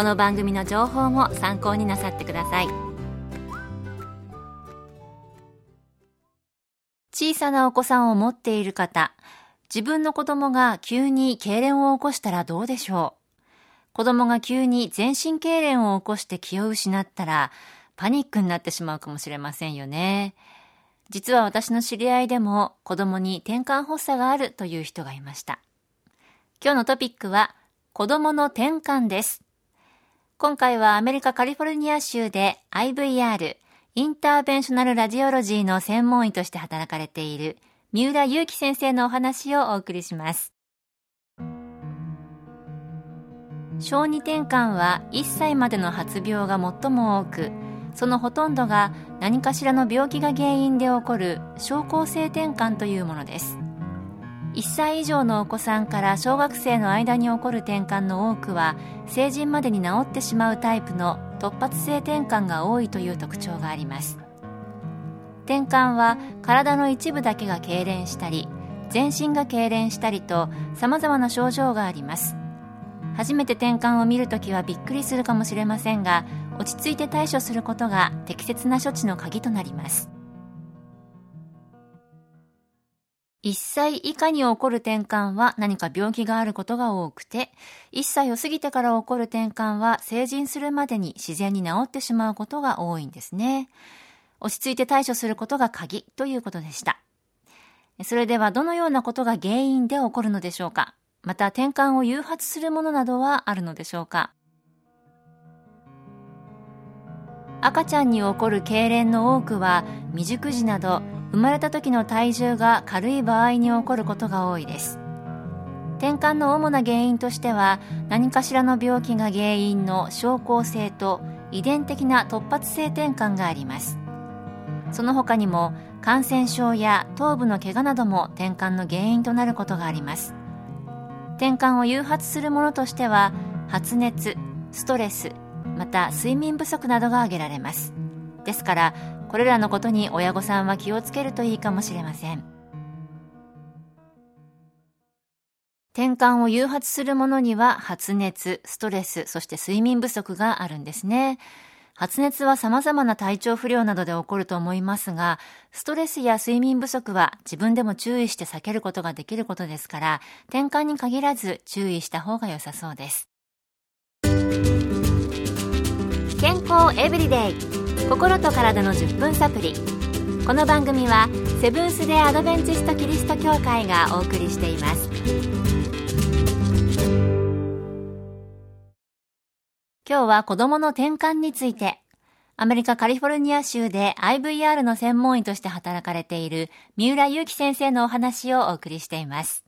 この番組の情報も参考になさってください小さなお子さんを持っている方自分の子供が急に痙攣を起こしたらどうでしょう子供が急に全身痙攣を起こして気を失ったらパニックになってしまうかもしれませんよね。実は私の知り合いでも子供に転換発作があるという人がいました。今日のトピックは子供の転換です。今回はアメリカカリフォルニア州で IVR、インターベンショナルラジオロジーの専門医として働かれている三浦祐樹先生のお話をお送りします。小児転換は1歳までの発病が最も多く、そのほとんどが何かしらの病気が原因で起こる症候性転換というものです1歳以上のお子さんから小学生の間に起こる転換の多くは成人までに治ってしまうタイプの突発性転換が多いという特徴があります。転換は体の一部だけが痙攣したり全身が痙攣したりと様々な症状があります。初めて転換を見るときはびっくりするかもしれませんが落ち着いて対処することが適切な処置の鍵となります。1歳以下に起こる転換は何か病気があることが多くて、1歳を過ぎてから起こる転換は成人するまでに自然に治ってしまうことが多いんですね。落ち着いて対処することが鍵ということでした。それではどのようなことが原因で起こるのでしょうかまた転換を誘発するものなどはあるのでしょうか赤ちゃんに起こる痙攣の多くは未熟児など生まれた時の体重が軽い場合に起こることが多いです。転換の主な原因としては何かしらの病気が原因の症候性と遺伝的な突発性転換があります。その他にも感染症や頭部の怪我なども転換の原因となることがあります。転換を誘発するものとしては発熱ストレスまた睡眠不足などが挙げられます。ですからこれらのことに親御さんは気をつけるといいかもしれません転換を誘発するものには発熱、ストレス、そして睡眠不足があるんですね。発熱は様々な体調不良などで起こると思いますが、ストレスや睡眠不足は自分でも注意して避けることができることですから、転換に限らず注意した方が良さそうです。健康エブリデイ。心と体の10分サプリ。この番組はセブンス・デ・アドベンチスト・キリスト教会がお送りしています。今日は子供の転換についてアメリカカリフォルニア州で IVR の専門医として働かれている三浦祐樹先生のお話をお送りしています。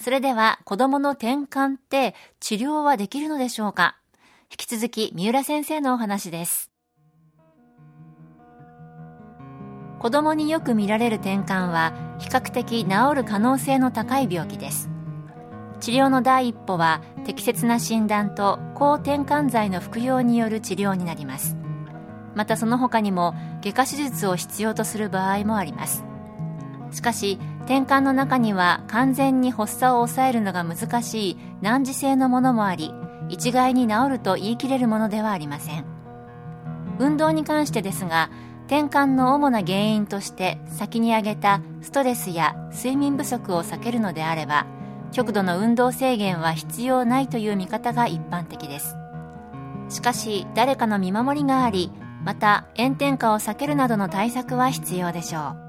それでは子供の転換って治療はできるのでしょうか？引き続き三浦先生のお話です。子供によく見られる転換は比較的治る可能性の高い病気です。治療の第一歩は適切な診断と抗転換剤の服用による治療になります。またその他にも外科手術を必要とする場合もあります。しかし転換の中には完全に発作を抑えるのが難しい難治性のものもあり一概に治ると言い切れるものではありません。運動に関してですが転換の主な原因として先に挙げたストレスや睡眠不足を避けるのであれば極度の運動制限は必要ないという見方が一般的です。しかし誰かの見守りがありまた炎天下を避けるなどの対策は必要でしょう。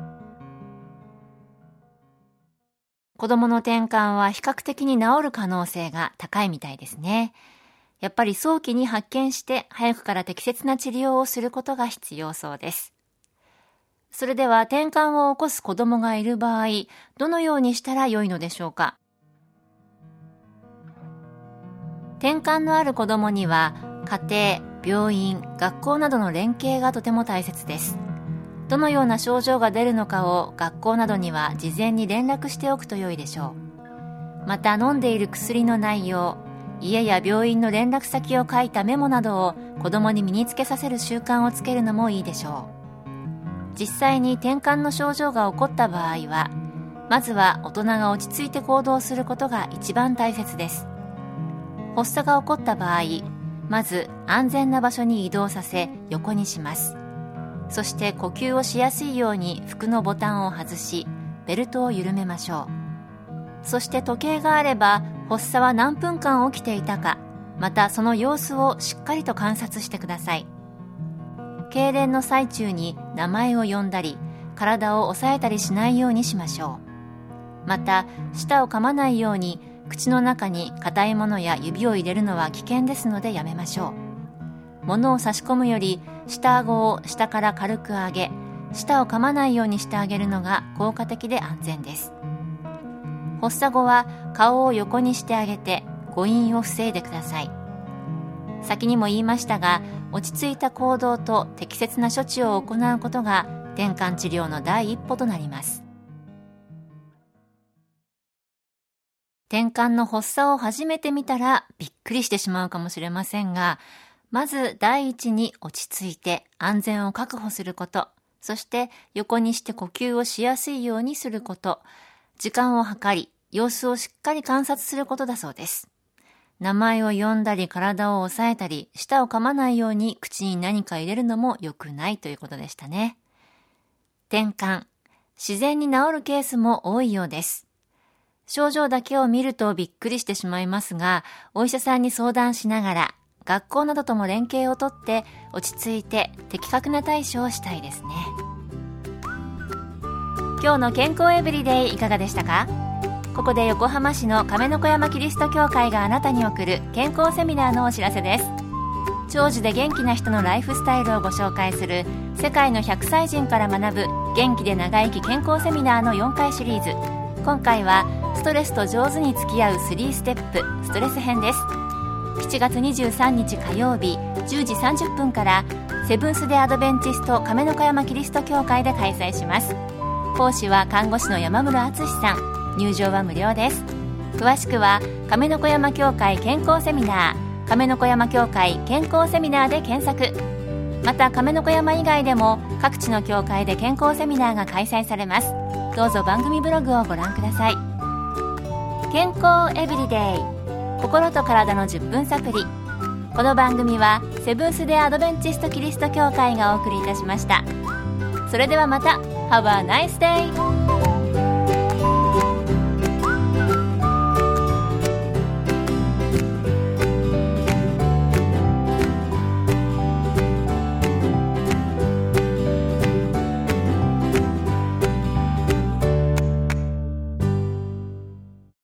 子供の転換は比較的に治る可能性が高いみたいですね。やっぱり早期に発見して早くから適切な治療をすることが必要そうです。それでは転換を起こす子供がいる場合どのようにしたらよいのでしょうか？転換のある子どもには家庭病院学校などの連携がとても大切です。どのような症状が出るのかを学校などには事前に連絡しておくと良いでしょう。また飲んでいる薬の内容家や病院の連絡先を書いたメモなどを子どもに身につけさせる習慣をつけるのもいいでしょう。実際に転換の症状が起こった場合はまずは大人が落ち着いて行動することが一番大切です。発作が起こった場合まず安全な場所に移動させ横にします。そして呼吸をしやすいように服のボタンを外しベルトを緩めましょう。そして時計があれば発作は何分間起きていたかまたその様子をしっかりと観察してください。痙攣の最中に名前を呼んだり体を押さえたりしないようにしましょう。また舌を噛まないように口の中に硬いものや指を入れるのは危険ですのでやめましょう。物を差し込むより下顎を下から軽く上げ舌を噛まないようにしてあげるのが効果的で安全です。発作後は顔を横にしてあげて誤飲を防いでください。先にも言いましたが落ち着いた行動と適切な処置を行うことが転換治療の第一歩となります。転換の発作を初めて見たらびっくりしてしまうかもしれませんが、まず第一に落ち着いて安全を確保すること、そして横にして呼吸をしやすいようにすること、時間を計り、様子をしっかり観察することだそうです。名前を呼んだり体を押さえたり、舌を噛まないように口に何か入れるのも良くないということでしたね。転換。自然に治るケースも多いようです。症状だけを見るとびっくりしてしまいますが、お医者さんに相談しながら、学校などとも連携をとって落ち着いて的確な対処をしたいですね。今日の健康エブリデイいかがでしたか？ここで横浜市の亀の子山キリスト教会があなたに送る健康セミナーのお知らせです。長寿で元気な人のライフスタイルをご紹介する世界の100歳人から学ぶ元気で長生き健康セミナーの4回シリーズ。今回はストレスと上手に付き合う3ステップストレス編です。7月23日火曜日10時30分からセブンス・デ・アドベンチスト亀の子山キリスト教会で開催します。講師は看護師の山室敦さん。入場は無料です。詳しくは亀の子山教会健康セミナー亀の子山教会健康セミナーで検索。また亀の子山以外でも各地の教会で健康セミナーが開催されます。どうぞ番組ブログをご覧ください。健康エブリデイ。心と体の10分サプリこの番組はセブンス・デ・アドベンチスト・キリスト教会がお送りいたしました。それではまた。Have a nice day!